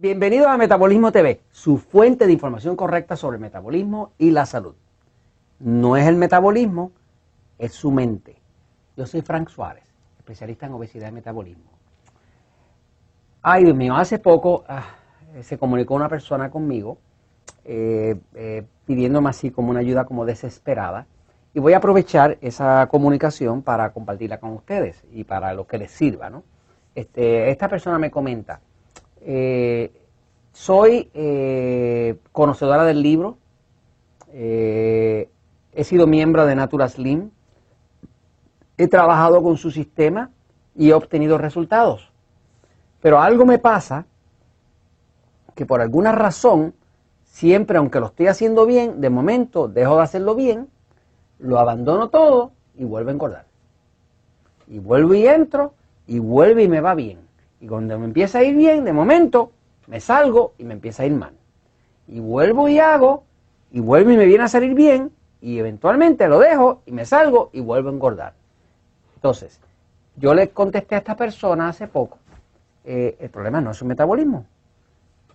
Bienvenidos a Metabolismo TV, su fuente de información correcta sobre el metabolismo y la salud. No es el metabolismo, es su mente. Yo soy Frank Suárez, especialista en obesidad y metabolismo. Ay, Dios mío, hace poco ah, se comunicó una persona conmigo eh, eh, pidiéndome así como una ayuda como desesperada y voy a aprovechar esa comunicación para compartirla con ustedes y para lo que les sirva. ¿no? Este, esta persona me comenta, eh, soy eh, conocedora del libro, eh, he sido miembro de Natura Slim, he trabajado con su sistema y he obtenido resultados. Pero algo me pasa que por alguna razón, siempre aunque lo estoy haciendo bien, de momento dejo de hacerlo bien, lo abandono todo y vuelvo a engordar. Y vuelvo y entro y vuelve y me va bien. Y cuando me empieza a ir bien, de momento, me salgo y me empieza a ir mal. Y vuelvo y hago, y vuelvo y me viene a salir bien, y eventualmente lo dejo y me salgo y vuelvo a engordar. Entonces, yo le contesté a esta persona hace poco, eh, el problema no es su metabolismo,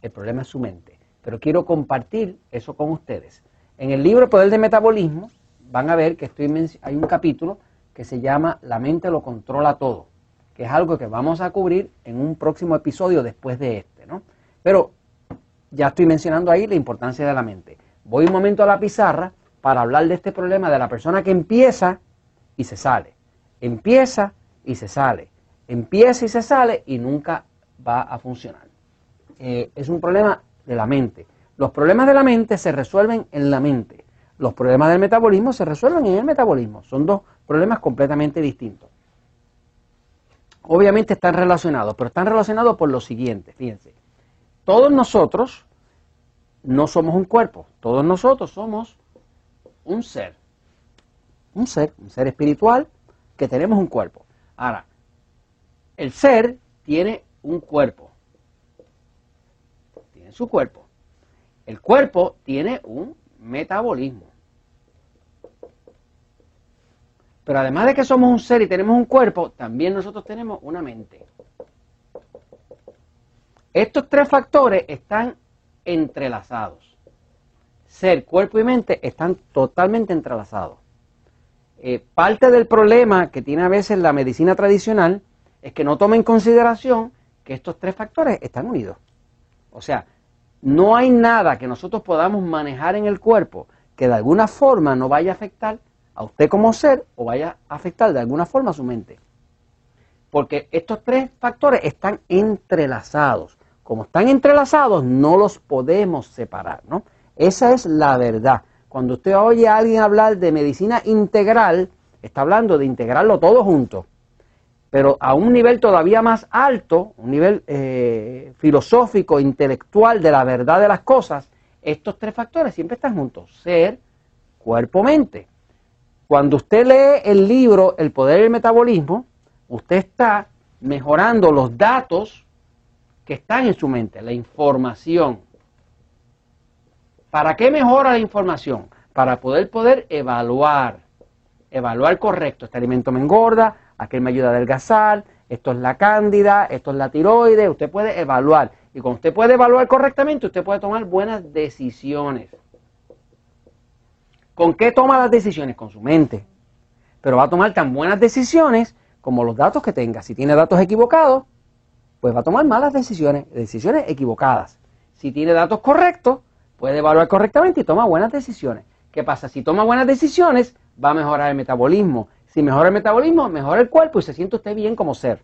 el problema es su mente. Pero quiero compartir eso con ustedes. En el libro Poder del Metabolismo van a ver que estoy, hay un capítulo que se llama La mente lo controla todo que es algo que vamos a cubrir en un próximo episodio después de este, ¿no? Pero ya estoy mencionando ahí la importancia de la mente. Voy un momento a la pizarra para hablar de este problema de la persona que empieza y se sale. Empieza y se sale. Empieza y se sale y nunca va a funcionar. Eh, es un problema de la mente. Los problemas de la mente se resuelven en la mente. Los problemas del metabolismo se resuelven en el metabolismo. Son dos problemas completamente distintos. Obviamente están relacionados, pero están relacionados por lo siguiente, fíjense. Todos nosotros no somos un cuerpo, todos nosotros somos un ser. Un ser, un ser espiritual que tenemos un cuerpo. Ahora, el ser tiene un cuerpo. Tiene su cuerpo. El cuerpo tiene un metabolismo. Pero además de que somos un ser y tenemos un cuerpo, también nosotros tenemos una mente. Estos tres factores están entrelazados. Ser, cuerpo y mente están totalmente entrelazados. Eh, parte del problema que tiene a veces la medicina tradicional es que no toma en consideración que estos tres factores están unidos. O sea, no hay nada que nosotros podamos manejar en el cuerpo que de alguna forma no vaya a afectar a usted como ser o vaya a afectar de alguna forma a su mente. Porque estos tres factores están entrelazados. Como están entrelazados, no los podemos separar, ¿no? Esa es la verdad. Cuando usted oye a alguien hablar de medicina integral, está hablando de integrarlo todo junto. Pero a un nivel todavía más alto, un nivel eh, filosófico, intelectual de la verdad de las cosas, estos tres factores siempre están juntos. Ser, cuerpo, mente. Cuando usted lee el libro El poder del metabolismo, usted está mejorando los datos que están en su mente, la información. ¿Para qué mejora la información? Para poder poder evaluar, evaluar correcto. Este alimento me engorda, aquel me ayuda a adelgazar, esto es la cándida, esto es la tiroides. Usted puede evaluar. Y cuando usted puede evaluar correctamente, usted puede tomar buenas decisiones. ¿Con qué toma las decisiones? Con su mente. Pero va a tomar tan buenas decisiones como los datos que tenga. Si tiene datos equivocados, pues va a tomar malas decisiones, decisiones equivocadas. Si tiene datos correctos, puede evaluar correctamente y toma buenas decisiones. ¿Qué pasa? Si toma buenas decisiones, va a mejorar el metabolismo. Si mejora el metabolismo, mejora el cuerpo y se siente usted bien como ser.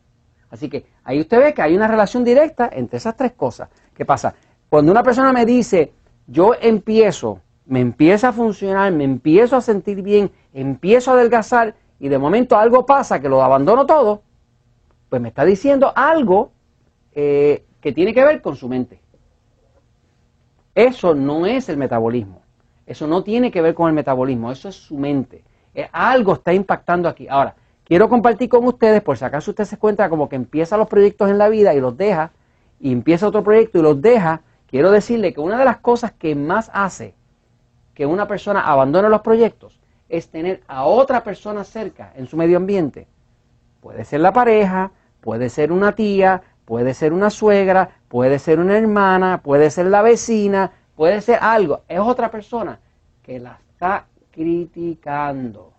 Así que ahí usted ve que hay una relación directa entre esas tres cosas. ¿Qué pasa? Cuando una persona me dice, yo empiezo me empieza a funcionar, me empiezo a sentir bien, empiezo a adelgazar y de momento algo pasa que lo abandono todo, pues me está diciendo algo eh, que tiene que ver con su mente. Eso no es el metabolismo. Eso no tiene que ver con el metabolismo, eso es su mente. Eh, algo está impactando aquí. Ahora, quiero compartir con ustedes, por si acaso usted se cuenta como que empieza los proyectos en la vida y los deja, y empieza otro proyecto y los deja, quiero decirle que una de las cosas que más hace que una persona abandone los proyectos es tener a otra persona cerca en su medio ambiente. Puede ser la pareja, puede ser una tía, puede ser una suegra, puede ser una hermana, puede ser la vecina, puede ser algo. Es otra persona que la está criticando.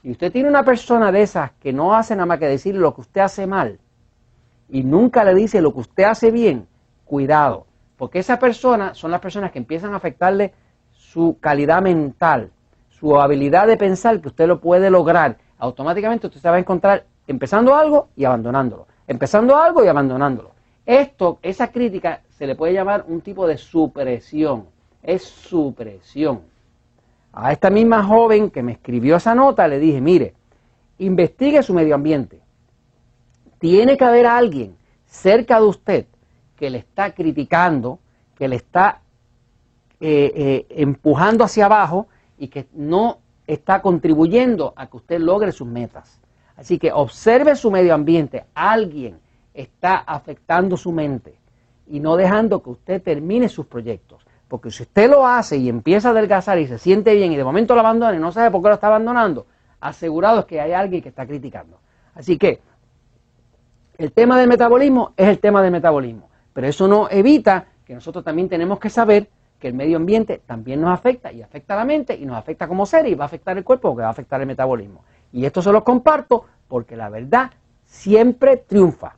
Si usted tiene una persona de esas que no hace nada más que decirle lo que usted hace mal y nunca le dice lo que usted hace bien, cuidado, porque esas personas son las personas que empiezan a afectarle su calidad mental, su habilidad de pensar que usted lo puede lograr. Automáticamente usted se va a encontrar empezando algo y abandonándolo, empezando algo y abandonándolo. Esto, esa crítica se le puede llamar un tipo de supresión, es supresión. A esta misma joven que me escribió esa nota le dije, mire, investigue su medio ambiente. Tiene que haber alguien cerca de usted que le está criticando, que le está eh, eh, empujando hacia abajo y que no está contribuyendo a que usted logre sus metas. Así que observe su medio ambiente. Alguien está afectando su mente y no dejando que usted termine sus proyectos. Porque si usted lo hace y empieza a adelgazar y se siente bien y de momento lo abandona y no sabe por qué lo está abandonando, asegurado es que hay alguien que está criticando. Así que el tema del metabolismo es el tema del metabolismo, pero eso no evita que nosotros también tenemos que saber que el medio ambiente también nos afecta y afecta a la mente y nos afecta como ser y va a afectar el cuerpo porque va a afectar el metabolismo. Y esto se lo comparto porque la verdad siempre triunfa.